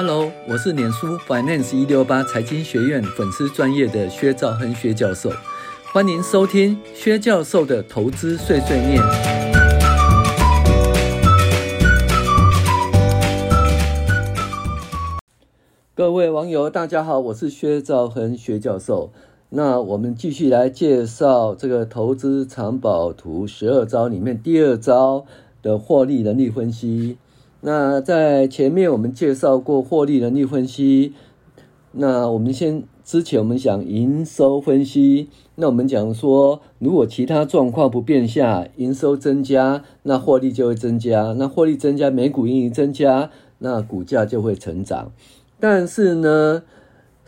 Hello，我是脸书 Finance 一六八财经学院粉丝专业的薛兆亨薛教授，欢迎收听薛教授的投资碎碎念。各位网友，大家好，我是薛兆亨薛教授。那我们继续来介绍这个投资藏宝图十二招里面第二招的获利能力分析。那在前面我们介绍过获利能力分析。那我们先之前我们讲营收分析。那我们讲说，如果其他状况不变下，营收增加，那获利就会增加。那获利增加，每股盈余增加，那股价就会成长。但是呢，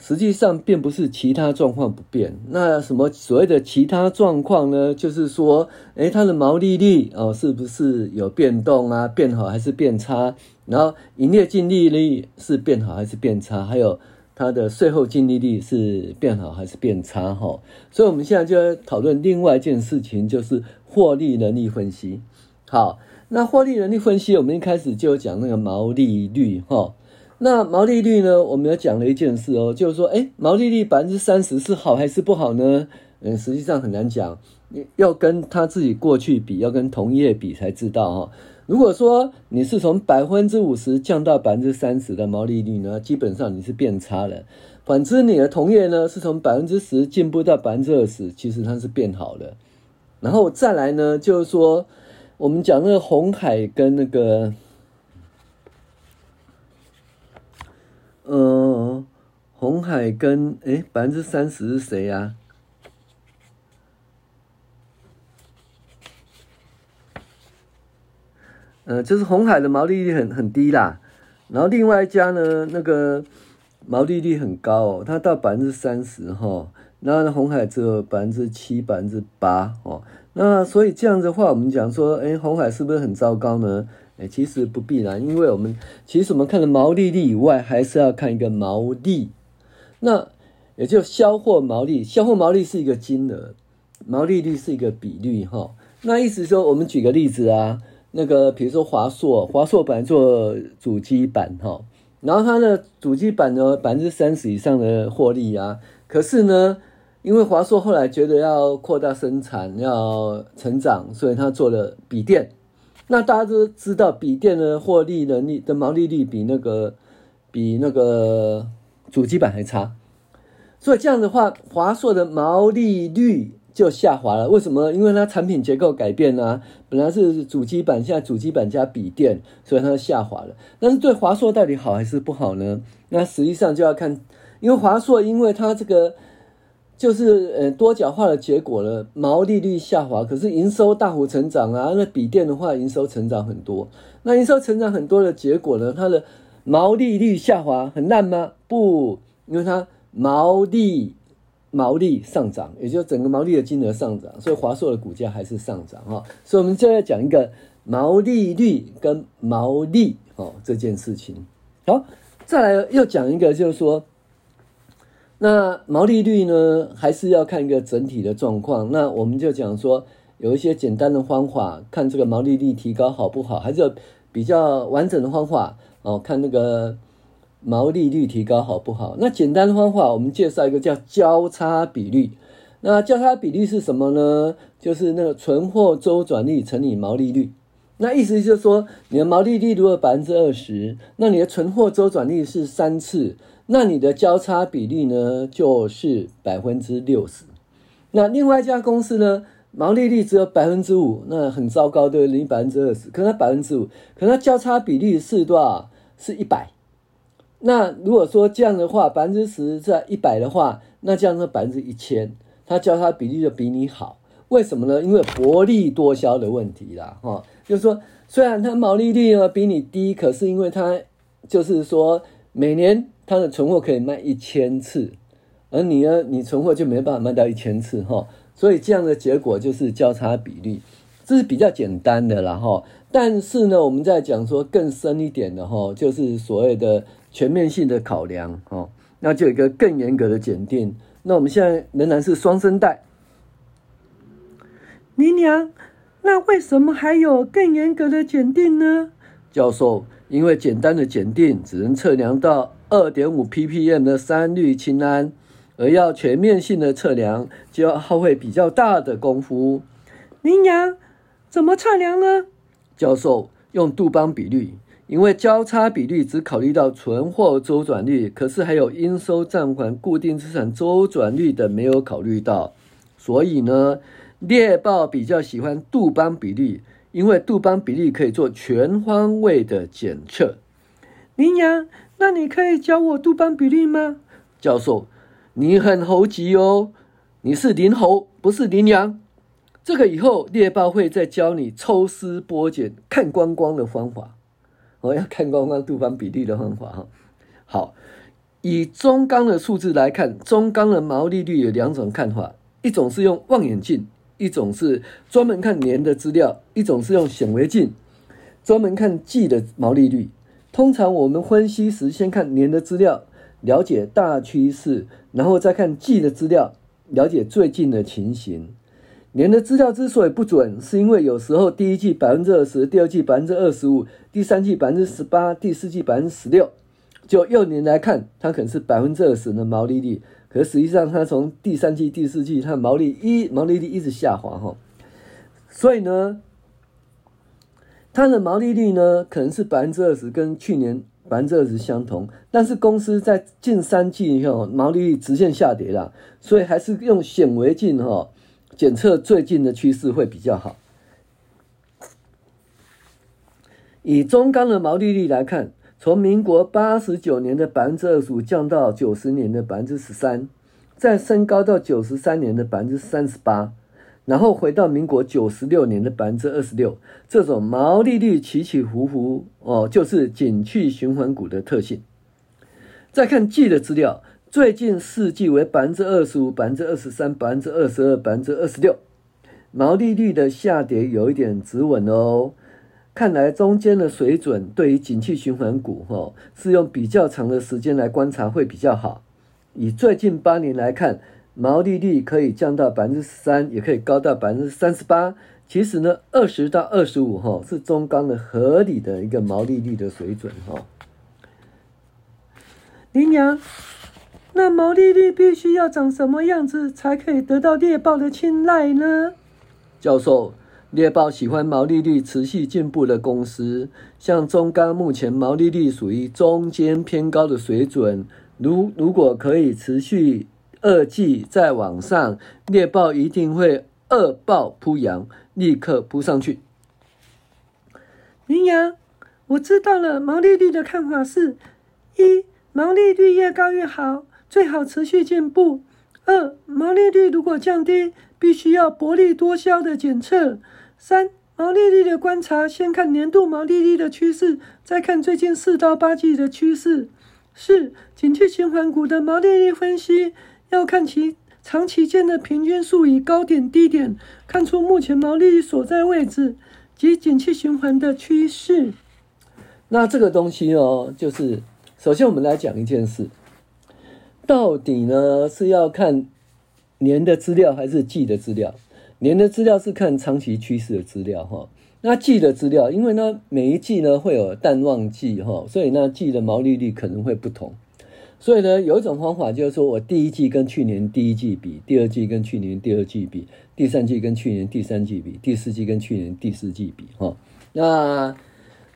实际上并不是其他状况不变，那什么所谓的其他状况呢？就是说，诶，它的毛利率哦，是不是有变动啊？变好还是变差？然后营业净利率是变好还是变差？还有它的税后净利率是变好还是变差？哈，所以我们现在就要讨论另外一件事情，就是获利能力分析。好，那获利能力分析，我们一开始就讲那个毛利率，哈。那毛利率呢？我们要讲了一件事哦，就是说，诶，毛利率百分之三十是好还是不好呢？嗯，实际上很难讲，要跟他自己过去比，要跟同业比才知道哈。如果说你是从百分之五十降到百分之三十的毛利率呢，基本上你是变差了。反之，你的同业呢是从百分之十进步到百分之二十，其实它是变好了。然后再来呢，就是说，我们讲那个红海跟那个。呃，鸿海跟哎百分之三十是谁呀？呃，就是红海的毛利率很很低啦，然后另外一家呢，那个毛利率很高哦，它到百分之三十哈，然后呢，鸿海只有百分之七、百分之八哦，那所以这样子的话，我们讲说，哎，红海是不是很糟糕呢？哎，其实不必然，因为我们其实我们看的毛利率以外，还是要看一个毛利，那也就销货毛利，销货毛利是一个金额，毛利率是一个比率哈。那意思说，我们举个例子啊，那个比如说华硕，华硕本来做主机板哈，然后它的主机板呢百分之三十以上的获利啊，可是呢，因为华硕后来觉得要扩大生产，要成长，所以他做了笔电。那大家都知道，笔电的获利能力的毛利率比那个比那个主机板还差，所以这样的话，华硕的毛利率就下滑了。为什么？因为它产品结构改变了啊，本来是主机板，现在主机板加笔电，所以它下滑了。但是对华硕到底好还是不好呢？那实际上就要看，因为华硕因为它这个。就是呃多角化的结果了，毛利率下滑，可是营收大幅成长啊。那笔电的话，营收成长很多。那营收成长很多的结果呢？它的毛利率下滑很烂吗？不，因为它毛利毛利上涨，也就整个毛利的金额上涨，所以华硕的股价还是上涨哈。所以我们就要讲一个毛利率跟毛利哦这件事情。好，再来又讲一个，就是说。那毛利率呢，还是要看一个整体的状况。那我们就讲说，有一些简单的方法，看这个毛利率提高好不好，还是有比较完整的方法哦，看那个毛利率提高好不好。那简单的方法，我们介绍一个叫交叉比率。那交叉比率是什么呢？就是那个存货周转率乘以毛利率。那意思就是说，你的毛利率如果百分之二十，那你的存货周转率是三次。那你的交叉比率呢，就是百分之六十。那另外一家公司呢，毛利率只有百分之五，那很糟糕，对不对？你百分之二十，可能它百分之五，可能它交叉比率是多少？是一百。那如果说这样的话，百分之十在一百的话，那这样是百分之一千，它交叉比率就比你好。为什么呢？因为薄利多销的问题啦，哈，就是说，虽然它毛利率呢比你低，可是因为它就是说每年。它的存货可以卖一千次，而你呢，你存货就没办法卖到一千次哈，所以这样的结果就是交叉比率，这是比较简单的啦哈。但是呢，我们在讲说更深一点的哈，就是所谓的全面性的考量哦，那就有一个更严格的检定。那我们现在仍然是双声带，你娘，那为什么还有更严格的检定呢？教授。因为简单的检定只能测量到二点五 ppm 的三氯氰胺，而要全面性的测量，就要耗费比较大的功夫。羚羊怎么测量呢？教授用杜邦比率，因为交叉比率只考虑到存货周转率，可是还有应收账款、固定资产周转率的没有考虑到，所以呢，猎豹比较喜欢杜邦比率。因为杜邦比例可以做全方位的检测。羚羊，那你可以教我杜邦比例吗？教授，你很猴急哦，你是灵猴，不是羚羊。这个以后猎豹会再教你抽丝剥茧、看光光的方法。我、要看光光杜邦比例的方法哈。好，以中钢的数字来看，中钢的毛利率有两种看法，一种是用望远镜。一种是专门看年的资料，一种是用显微镜专门看季的毛利率。通常我们分析时，先看年的资料，了解大趋势，然后再看季的资料，了解最近的情形。年的资料之所以不准，是因为有时候第一季百分之二十，第二季百分之二十五，第三季百分之十八，第四季百分之十六。就幼年来看，它可能是百分之二十的毛利率。可实际上，它从第三季、第四季，它毛利一毛利率一直下滑哈，所以呢，它的毛利率呢可能是百分之二十，跟去年百分之二十相同。但是公司在近三季以后，毛利率直线下跌了，所以还是用显微镜哈检测最近的趋势会比较好。以中钢的毛利率来看。从民国八十九年的百分之二十五降到九十年的百分之十三，再升高到九十三年的百分之三十八，然后回到民国九十六年的百分之二十六。这种毛利率起起伏伏哦，就是景气循环股的特性。再看 G 的资料，最近四季为百分之二十五、百分之二十三、百分之二十二、百分之二十六，毛利率的下跌有一点止稳哦。看来中间的水准对于景气循环股，哈，是用比较长的时间来观察会比较好。以最近八年来看，毛利率可以降到百分之十三，也可以高到百分之三十八。其实呢，二十到二十五，哈，是中钢的合理的一个毛利率的水准，哈。羚羊，那毛利率必须要长什么样子才可以得到猎豹的青睐呢？教授。猎豹喜欢毛利率持续进步的公司，像中钢目前毛利率属于中间偏高的水准。如如果可以持续二季再往上，猎豹一定会二豹扑羊，立刻扑上去。羚羊，我知道了，毛利率的看法是：一，毛利率越高越好，最好持续进步；二，毛利率如果降低，必须要薄利多销的检测。三、毛利率的观察，先看年度毛利率的趋势，再看最近四到八季的趋势。四、景气循环股的毛利率分析，要看其长期间的平均数与高点低点，看出目前毛利率所在位置及景气循环的趋势。那这个东西哦，就是首先我们来讲一件事，到底呢是要看年的资料还是季的资料？年的资料是看长期趋势的资料哈，那季的资料，因为呢每一季呢会有淡旺季哈，所以呢季的毛利率可能会不同，所以呢有一种方法就是说我第一季跟去年第一季比，第二季跟去年第二季比，第三季跟去年第三季比，第四季跟去年第四季比哈。那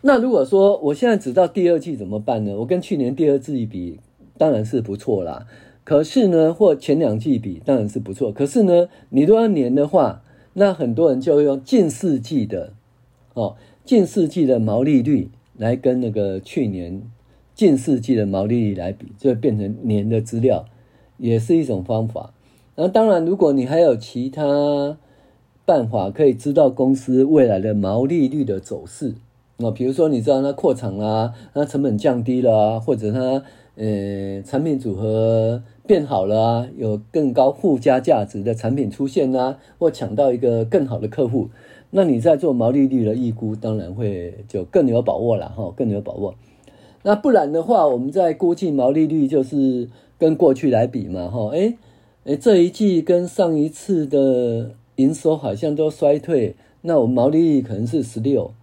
那如果说我现在只到第二季怎么办呢？我跟去年第二季比，当然是不错啦。可是呢，或前两季比当然是不错。可是呢，你都要年的话，那很多人就会用近四季的，哦，近四季的毛利率来跟那个去年近四季的毛利率来比，就会变成年的资料，也是一种方法。那当然，如果你还有其他办法可以知道公司未来的毛利率的走势，那比如说你知道它扩厂啊，它成本降低了啊，或者它呃产品组合。变好了啊，有更高附加价值的产品出现啊，或抢到一个更好的客户，那你在做毛利率的预估，当然会就更有把握了哈，更有把握。那不然的话，我们在估计毛利率就是跟过去来比嘛哈，哎哎，这一季跟上一次的营收好像都衰退，那我们毛利率可能是十六，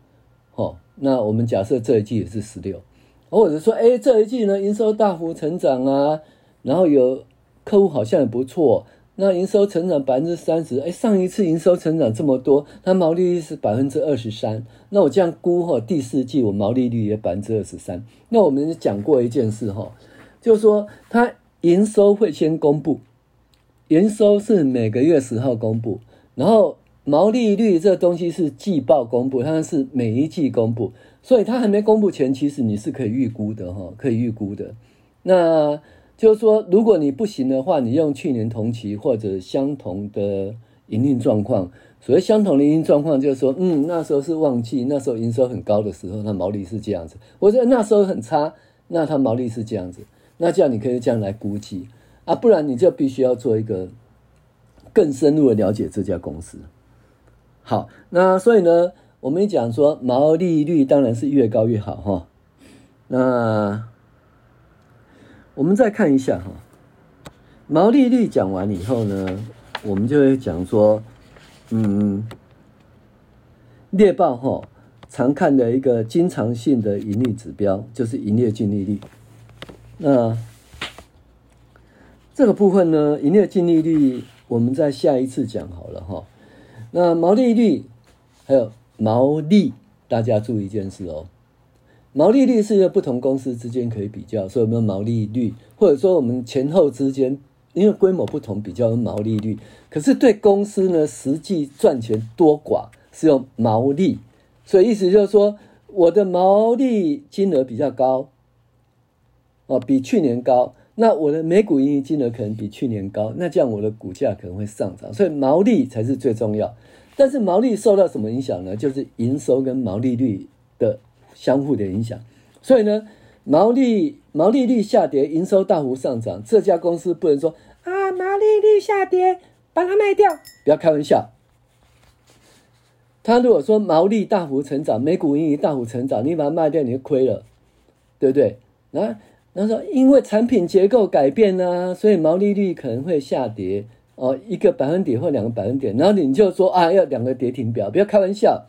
哦，那我们假设这一季也是十六，或者说，哎，这一季呢营收大幅成长啊，然后有客户好像也不错，那营收成长百分之三十，哎，上一次营收成长这么多，它毛利率是百分之二十三，那我这样估哈，第四季我毛利率也百分之二十三。那我们讲过一件事哈，就是说它营收会先公布，营收是每个月十号公布，然后。毛利率这东西是季报公布，它是每一季公布，所以它还没公布前，其实你是可以预估的哈，可以预估的。那就是说，如果你不行的话，你用去年同期或者相同的营运状况。所谓相同的营运状况，就是说，嗯，那时候是旺季，那时候营收很高的时候，它毛利是这样子；或者那时候很差，那它毛利是这样子。那这样你可以这样来估计啊，不然你就必须要做一个更深入的了解这家公司。好，那所以呢，我们讲说毛利率当然是越高越好哈。那我们再看一下哈，毛利率讲完以后呢，我们就会讲说，嗯，猎豹哈常看的一个经常性的盈利指标就是营业净利率。那这个部分呢，营业净利率我们在下一次讲好了哈。那毛利率还有毛利，大家注意一件事哦。毛利率是一个不同公司之间可以比较，所以我们毛利率，或者说我们前后之间，因为规模不同，比较毛利率。可是对公司呢，实际赚钱多寡是用毛利，所以意思就是说，我的毛利金额比较高，哦，比去年高。那我的每股盈余金额可能比去年高，那这样我的股价可能会上涨，所以毛利才是最重要。但是毛利受到什么影响呢？就是营收跟毛利率的相互的影响。所以呢，毛利毛利率下跌，营收大幅上涨，这家公司不能说啊，毛利率下跌，把它卖掉，不要开玩笑。他如果说毛利大幅成长，每股盈余大幅成长，你把它卖掉，你就亏了，对不对？啊？然后说，因为产品结构改变呢、所以毛利率可能会下跌哦，一个百分点或两个百分点。然后你就说啊，要两个跌停表，不要开玩笑。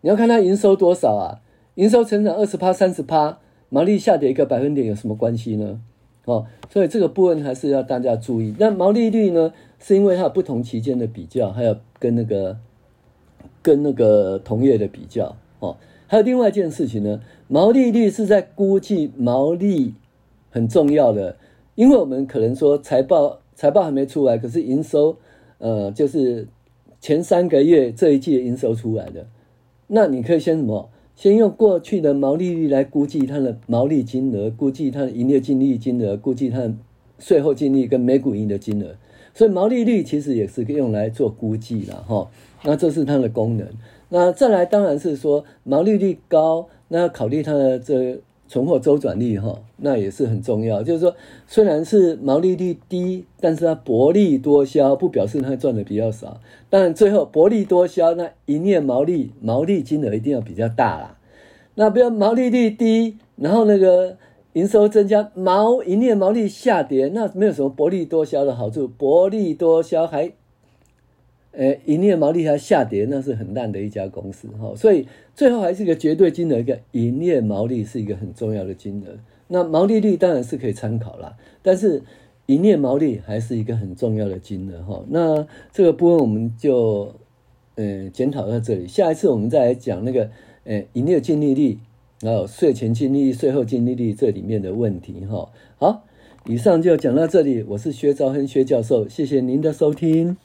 你要看它营收多少啊？营收成长二十趴、三十趴，毛利下跌一个百分点有什么关系呢？哦，所以这个部分还是要大家注意。那毛利率呢，是因为它有不同期间的比较，还有跟那个跟那个同业的比较哦。还有另外一件事情呢，毛利率是在估计毛利。很重要的，因为我们可能说财报财报还没出来，可是营收，呃，就是前三个月这一季的营收出来的，那你可以先什么？先用过去的毛利率来估计它的毛利金额，估计它的营业净利金额，估计它的税后净利跟每股盈的金额。所以毛利率其实也是用来做估计的哈。那这是它的功能。那再来当然是说毛利率高，那要考虑它的这。存货周转率哈，那也是很重要。就是说，虽然是毛利率低，但是它薄利多销，不表示它赚的比较少。当然，最后薄利多销，那营业毛利毛利金额一定要比较大啦。那不要毛利率低，然后那个营收增加，毛营业毛利下跌，那没有什么薄利多销的好处。薄利多销还。呃，营业毛利还下跌，那是很烂的一家公司哈，所以最后还是一个绝对金额，一个营业毛利是一个很重要的金额。那毛利率当然是可以参考啦，但是营业毛利还是一个很重要的金额哈。那这个部分我们就呃检讨到这里，下一次我们再来讲那个呃营业净利率，然后税前净利率、税后净利率这里面的问题哈。好，以上就讲到这里，我是薛兆亨薛教授，谢谢您的收听。